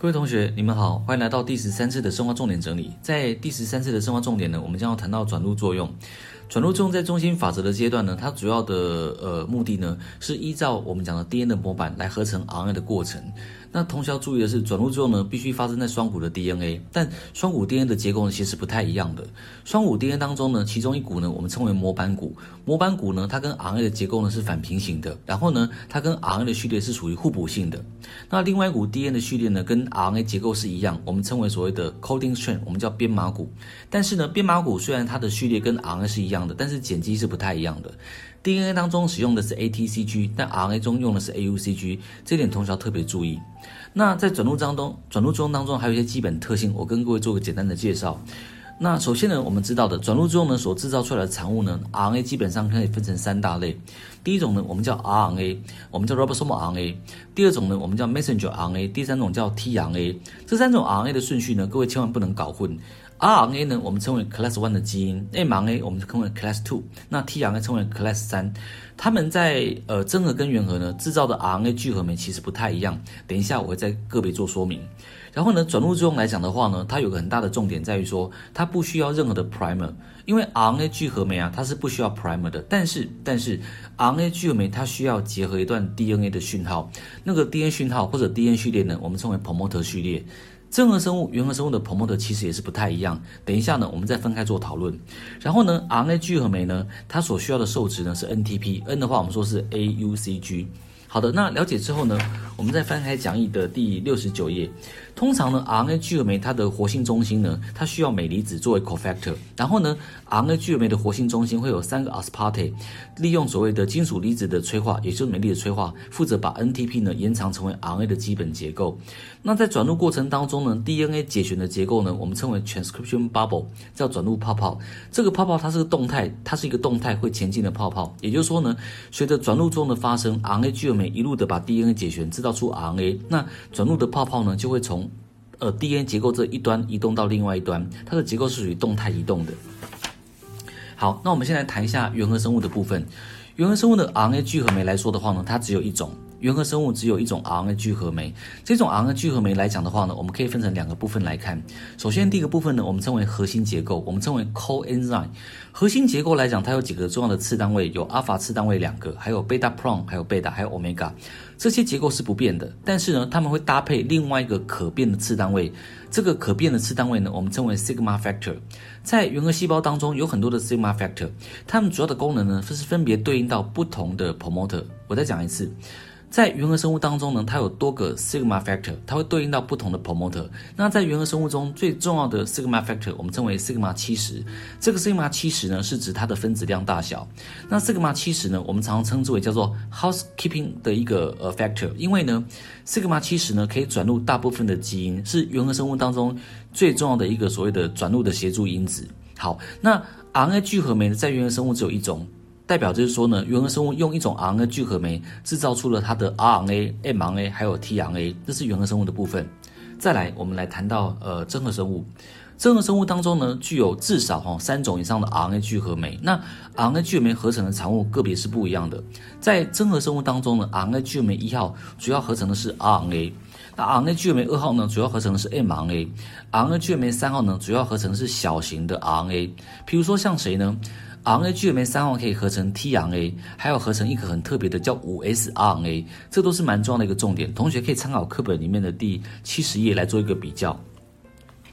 各位同学，你们好，欢迎来到第十三次的生化重点整理。在第十三次的生化重点呢，我们将要谈到转录作用。转录作用在中心法则的阶段呢，它主要的呃目的呢，是依照我们讲的 DNA 的模板来合成 RNA 的过程。那同时要注意的是，转录作用呢必须发生在双股的 DNA，但双股 DNA 的结构呢其实不太一样的。双股 DNA 当中呢，其中一股呢我们称为模板股，模板股呢它跟 RNA 的结构呢是反平行的，然后呢它跟 RNA 的序列是属于互补性的。那另外一股 DNA 的序列呢跟 RNA 结构是一样，我们称为所谓的 coding strand，我们叫编码股。但是呢编码股虽然它的序列跟 RNA 是一样但是碱基是不太一样的。DNA 当中使用的是 ATCG，但 RNA 中用的是 AUCG，这点同学要特别注意。那在转录当中，转录作用当中还有一些基本特性，我跟各位做个简单的介绍。那首先呢，我们知道的转录作用呢所制造出来的产物呢，RNA 基本上可以分成三大类。第一种呢，我们叫 RNA，我们叫 ribosomal RNA；第二种呢，我们叫 messenger RNA；第三种叫 tRNA。这三种 RNA 的顺序呢，各位千万不能搞混。RNA 呢，我们称为 class one 的基因；mRNA 我们称为 class two；那 tRNA 称为 class 三。它们在呃真核跟原核呢制造的 RNA 聚合酶其实不太一样。等一下我会再个别做说明。然后呢，转录作用来讲的话呢，它有个很大的重点在于说，它不需要任何的 primer，因为 RNA 聚合酶啊，它是不需要 primer 的。但是但是 RNA 聚合酶它需要结合一段 DNA 的讯号，那个 DNA 讯号或者 DNA 序列呢，我们称为 promoter 序列。真核生物、原核生物的 promote 其实也是不太一样。等一下呢，我们再分开做讨论。然后呢，RNA 聚合酶呢，它所需要的受值呢是 NTP，N 的话我们说是 AUCG。好的，那了解之后呢，我们再翻开讲义的第六十九页。通常呢，RNA 聚合酶它的活性中心呢，它需要镁离子作为 cofactor。然后呢，RNA 聚合酶的活性中心会有三个 aspartate，利用所谓的金属离子的催化，也就是镁离子催化，负责把 NTP 呢延长成为 RNA 的基本结构。那在转录过程当中呢，DNA 解旋的结构呢，我们称为 transcription bubble，叫转录泡泡。这个泡泡它是个动态，它是一个动态会前进的泡泡。也就是说呢，随着转录中的发生，RNA 聚合酶一路的把 DNA 解旋，制造出 RNA。那转录的泡泡呢，就会从呃，DNA 结构这一端移动到另外一端，它的结构是属于动态移动的。好，那我们先来谈一下原核生物的部分。原核生物的 RNA 聚合酶来说的话呢，它只有一种。原核生物只有一种 RNA 聚合酶，这种 RNA 聚合酶来讲的话呢，我们可以分成两个部分来看。首先，第一个部分呢，我们称为核心结构，我们称为 coenzyme。核心结构来讲，它有几个重要的次单位，有阿法次单位两个，还有贝塔 pron，还有贝塔，还有 omega。这些结构是不变的，但是呢，它们会搭配另外一个可变的次单位。这个可变的次单位呢，我们称为 sigma factor。在原核细胞当中有很多的 sigma factor，它们主要的功能呢，是分别对应到不同的 promoter。我再讲一次。在原核生物当中呢，它有多个 sigma factor，它会对应到不同的 promoter。那在原核生物中最重要的 sigma factor，我们称为 sigma 七十。这个 sigma 七十呢，是指它的分子量大小。那 sigma 七十呢，我们常常称之为叫做 housekeeping 的一个呃 factor，因为呢，sigma 七十呢可以转入大部分的基因，是原核生物当中最重要的一个所谓的转录的协助因子。好，那 RNA 聚合酶呢，在原核生物只有一种。代表就是说呢，原核生物用一种 RNA 聚合酶制造出了它的 RNA、mRNA 还有 tRNA，这是原核生物的部分。再来，我们来谈到呃真核生物。真核生物当中呢，具有至少哈三种以上的 RNA 聚合酶。那 RNA 聚合酶合成的产物个别是不一样的。在真核生物当中呢，RNA 聚合酶一号主要合成的是 RNA，那 RNA 聚合酶二号呢，主要合成的是 mRNA，RNA 聚合酶三号呢，主要合成的是小型的 RNA。譬如说像谁呢？RNA 聚合酶三号可以合成 tRNA，还有合成一个很特别的叫五 S RNA，这都是蛮重要的一个重点。同学可以参考课本里面的第七十页来做一个比较。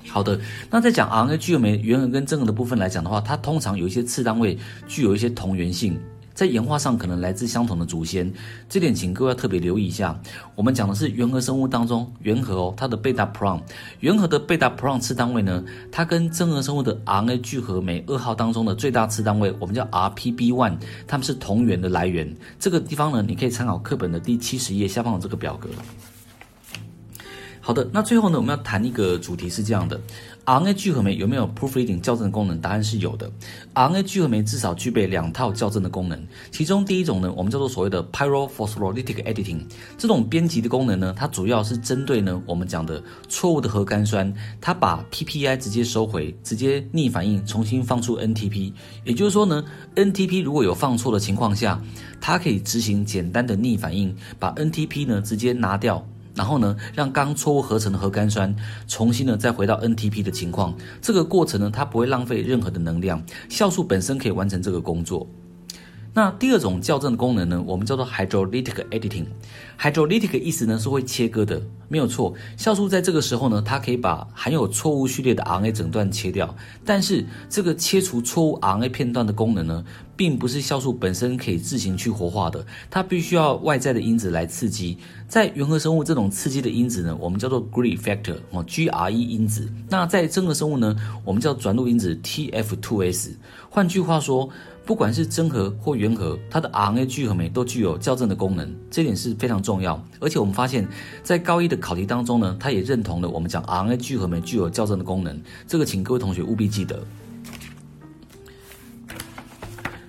好的，那在讲 RNA 聚合酶原核跟真核的部分来讲的话，它通常有一些次单位具有一些同源性。在演化上可能来自相同的祖先，这点请各位要特别留意一下。我们讲的是原核生物当中原核哦，它的贝塔 pron，原核的贝塔 pron 次单位呢，它跟真核生物的 RNA 聚合酶二号当中的最大次单位，我们叫 RPB one，它们是同源的来源。这个地方呢，你可以参考课本的第七十页下方的这个表格。好的，那最后呢，我们要谈一个主题是这样的：RNA 聚合酶有没有 proofreading 校正功能？答案是有的。RNA 聚合酶至少具备两套校正的功能，其中第一种呢，我们叫做所谓的 pyrophosphorylated editing。这种编辑的功能呢，它主要是针对呢我们讲的错误的核苷酸，它把 PPI 直接收回，直接逆反应，重新放出 NTP。也就是说呢，NTP 如果有放错的情况下，它可以执行简单的逆反应，把 NTP 呢直接拿掉。然后呢，让刚错误合成的核苷酸重新呢再回到 NTP 的情况。这个过程呢，它不会浪费任何的能量，酵素本身可以完成这个工作。那第二种校正功能呢，我们叫做 hydrolytic editing。hydrolytic 意思呢是会切割的，没有错。酵素在这个时候呢，它可以把含有错误序列的 RNA 整段切掉。但是这个切除错误 RNA 片段的功能呢，并不是酵素本身可以自行去活化的，它必须要外在的因子来刺激。在原核生物这种刺激的因子呢，我们叫做 Gre factor 哦，GRE 因子。那在真核生物呢，我们叫转录因子 TF2S。换句话说，不管是真核或原核，它的 RNA 聚合酶都具有校正的功能，这点是非常重要。而且我们发现，在高一的考题当中呢，它也认同了我们讲 RNA 聚合酶具有校正的功能，这个请各位同学务必记得。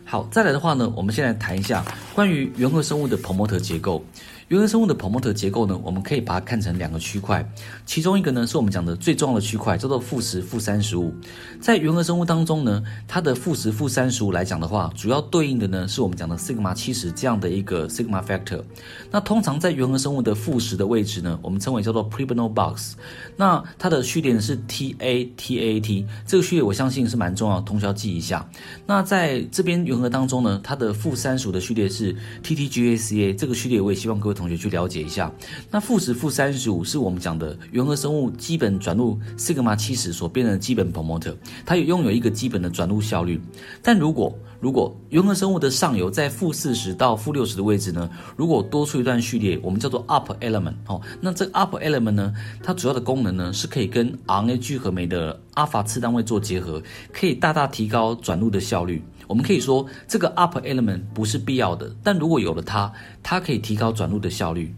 好，再来的话呢，我们先来谈一下关于原核生物的核膜结构。原核生物的 promoter 结构呢，我们可以把它看成两个区块，其中一个呢是我们讲的最重要的区块，叫做负十负三十五。在原核生物当中呢，它的负十负三十五来讲的话，主要对应的呢是我们讲的 sigma 七十这样的一个 sigma factor。那通常在原核生物的负十的位置呢，我们称为叫做 Pribenow box。那它的序列呢是 TATAT，这个序列我相信是蛮重要，同学要记一下。那在这边原核当中呢，它的负三十五的序列是 TTGACA，这个序列我也希望各位。同学去了解一下，那负十负三十五是我们讲的原核生物基本转录 sigma 七十所变成的基本 promoter，它也拥有一个基本的转录效率。但如果如果原核生物的上游在负四十到负六十的位置呢，如果多出一段序列，我们叫做 up element 哦，那这个 up element 呢，它主要的功能呢是可以跟 RNA 聚合酶的阿法次单位做结合，可以大大提高转录的效率。我们可以说，这个 up element 不是必要的，但如果有了它，它可以提高转录的效率。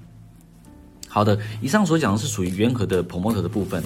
好的，以上所讲的是属于原核的 promoter 的部分。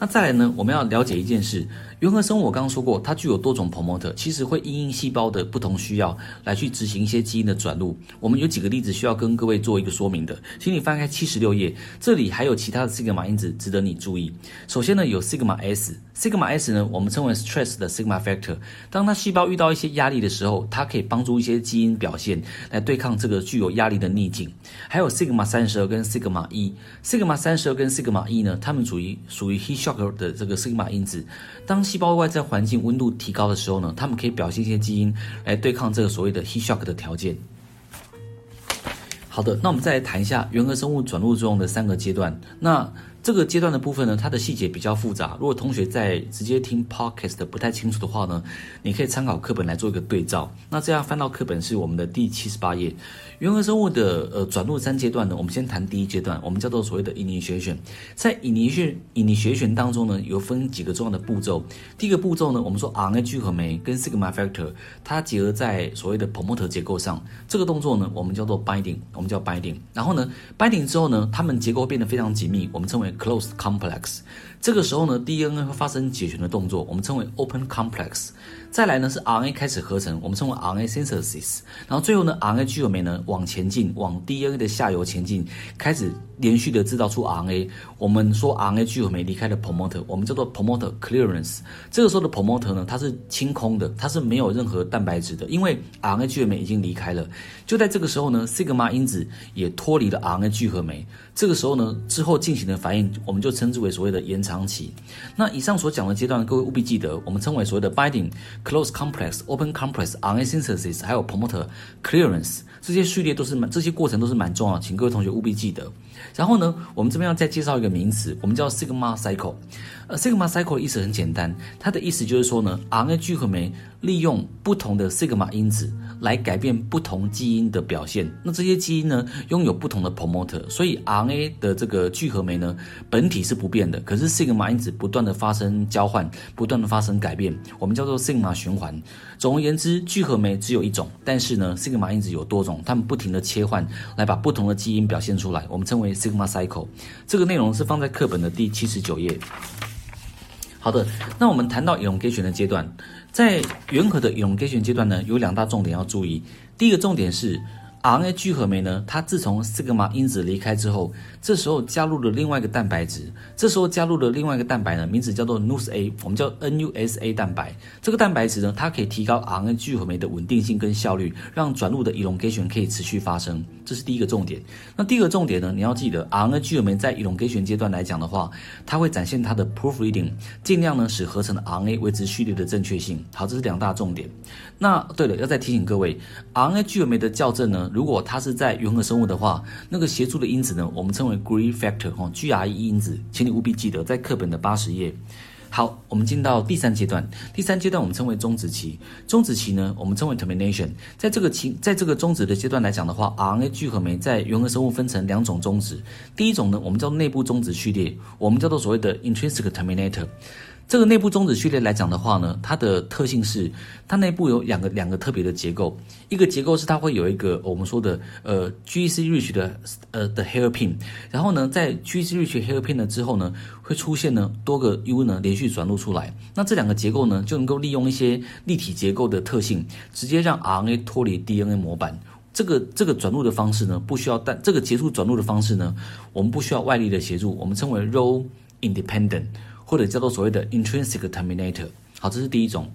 那再来呢，我们要了解一件事。原核生物我刚刚说过，它具有多种 promoter，其实会因应细胞的不同需要来去执行一些基因的转录。我们有几个例子需要跟各位做一个说明的，请你翻开七十六页，这里还有其他的 sigma 因子值得你注意。首先呢，有 sigma s，sigma s 呢，我们称为 stress 的 sigma factor。当它细胞遇到一些压力的时候，它可以帮助一些基因表现来对抗这个具有压力的逆境。还有 sigma 三十二跟 sigma 一，sigma 三十二跟 sigma 一呢，它们属于属于 heat 的这个 sigma 因子。当细胞外在环境温度提高的时候呢，它们可以表现一些基因来对抗这个所谓的 heat shock 的条件。好的，那我们再来谈一下原核生物转录作用的三个阶段。那这个阶段的部分呢，它的细节比较复杂。如果同学在直接听 podcast 不太清楚的话呢，你可以参考课本来做一个对照。那这样翻到课本是我们的第七十八页。原核生物的呃转录三阶段呢，我们先谈第一阶段，我们叫做所谓的 initiation。在 initiation initiation 当中呢，有分几个重要的步骤。第一个步骤呢，我们说 RNA 聚合酶跟 sigma factor 它结合在所谓的 promoter 结构上，这个动作呢，我们叫做 binding，我们叫 binding。然后呢，binding 之后呢，它们结构变得非常紧密，我们称为 closed complex，这个时候呢，DNA 会发生解旋的动作，我们称为 open complex。再来呢是 RNA 开始合成，我们称为 RNA synthesis。然后最后呢，RNA 聚合酶呢往前进，往 DNA 的下游前进，开始连续的制造出 RNA。我们说 RNA 聚合酶离开了 promoter，我们叫做 promoter clearance。这个时候的 promoter 呢，它是清空的，它是没有任何蛋白质的，因为 RNA 聚合酶已经离开了。就在这个时候呢，sigma 因子也脱离了 RNA 聚合酶。这个时候呢，之后进行的反应，我们就称之为所谓的延长长期。那以上所讲的阶段，各位务必记得，我们称为所谓的 binding。Close complex, open complex, RNA synthesis，还有 promoter clearance，这些序列都是蛮，这些过程都是蛮重要，请各位同学务必记得。然后呢，我们这边要再介绍一个名词，我们叫 sigma cycle。呃，sigma cycle 的意思很简单，它的意思就是说呢，RNA 聚合酶利用不同的 sigma 因子。来改变不同基因的表现，那这些基因呢，拥有不同的 promoter，所以 RNA 的这个聚合酶呢，本体是不变的，可是 sigma 因子不断的发生交换，不断的发生改变，我们叫做 sigma 循环。总而言之，聚合酶只有一种，但是呢，sigma 因子有多种，它们不停的切换，来把不同的基因表现出来，我们称为 sigma cycle。这个内容是放在课本的第七十九页。好的，那我们谈到乙龙筛选的阶段。在原核的乙龙筛选阶段呢，有两大重点要注意。第一个重点是 RNA 聚合酶呢，它自从 sigma 因子离开之后，这时候加入了另外一个蛋白质，这时候加入了另外一个蛋白呢，名字叫做 NUSA，我们叫 NUSA 蛋白。这个蛋白质呢，它可以提高 RNA 聚合酶的稳定性跟效率，让转录的 elongation 可以持续发生。这是第一个重点。那第二个重点呢，你要记得 RNA 聚合酶在 elongation 阶段来讲的话，它会展现它的 proofreading，尽量呢使合成的 RNA 维持序列的正确性。好，这是两大重点。那对了，要再提醒各位，RNA 聚合酶的校正呢，如果它是在原核生物的话，那个协助的因子呢，我们称为 Green Factor 哈，GRE 因子，请你务必记得在课本的八十页。好，我们进到第三阶段，第三阶段我们称为终止期，终止期呢，我们称为 termination。在这个期，在这个终止的阶段来讲的话，RNA 聚合酶在原核生物分成两种终止，第一种呢，我们叫内部终止序列，我们叫做所谓的 intrinsic terminator。这个内部终止序列来讲的话呢，它的特性是，它内部有两个两个特别的结构，一个结构是它会有一个我们说的呃 GC rich 的呃的 hairpin，然后呢，在 GC rich hairpin 了之后呢，会出现呢多个 U 呢连续转录出来，那这两个结构呢就能够利用一些立体结构的特性，直接让 RNA 脱离 DNA 模板。这个这个转录的方式呢，不需要但这个结束转录的方式呢，我们不需要外力的协助，我们称为 role independent。或者叫做所谓的 intrinsic terminator，好，这是第一种。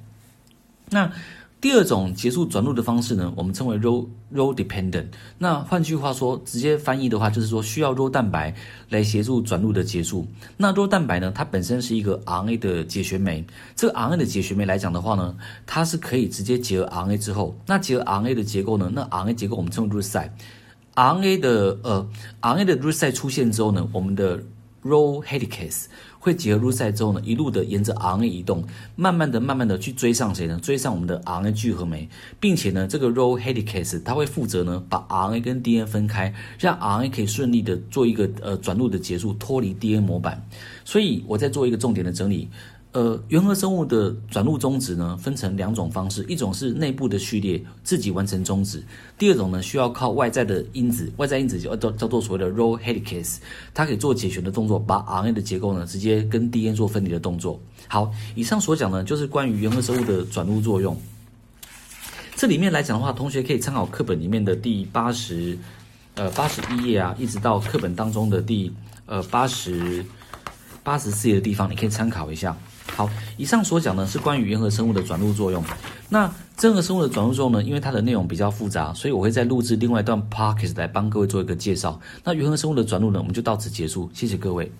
那第二种结束转录的方式呢，我们称为 role role dependent。那换句话说，直接翻译的话，就是说需要 role 蛋白来协助转录的结束。那 role 蛋白呢，它本身是一个 RNA 的解旋酶。这个 RNA 的解旋酶来讲的话呢，它是可以直接结合 RNA 之后，那结合 RNA 的结构呢，那 RNA 结构我们称为 root site。RNA 的呃 RNA 的 root site 出现之后呢，我们的 role helicase 会结合入塞之后呢，一路的沿着 RNA 移动，慢慢的、慢慢的去追上谁呢？追上我们的 RNA 聚合酶，并且呢，这个 role helicase 它会负责呢，把 RNA 跟 DNA 分开，让 RNA 可以顺利的做一个呃转录的结束，脱离 DNA 模板。所以，我再做一个重点的整理。呃，原核生物的转录终止呢，分成两种方式，一种是内部的序列自己完成终止，第二种呢，需要靠外在的因子，外在因子叫叫叫做所谓的 role helicase，它可以做解旋的动作，把 RNA 的结构呢直接跟 DNA 做分离的动作。好，以上所讲呢，就是关于原核生物的转录作用。这里面来讲的话，同学可以参考课本里面的第八十呃八十一页啊，一直到课本当中的第呃八十八十四页的地方，你可以参考一下。好，以上所讲呢是关于原核生物的转录作用。那真核生物的转录作用呢，因为它的内容比较复杂，所以我会再录制另外一段 podcast 来帮各位做一个介绍。那原核生物的转录呢，我们就到此结束，谢谢各位。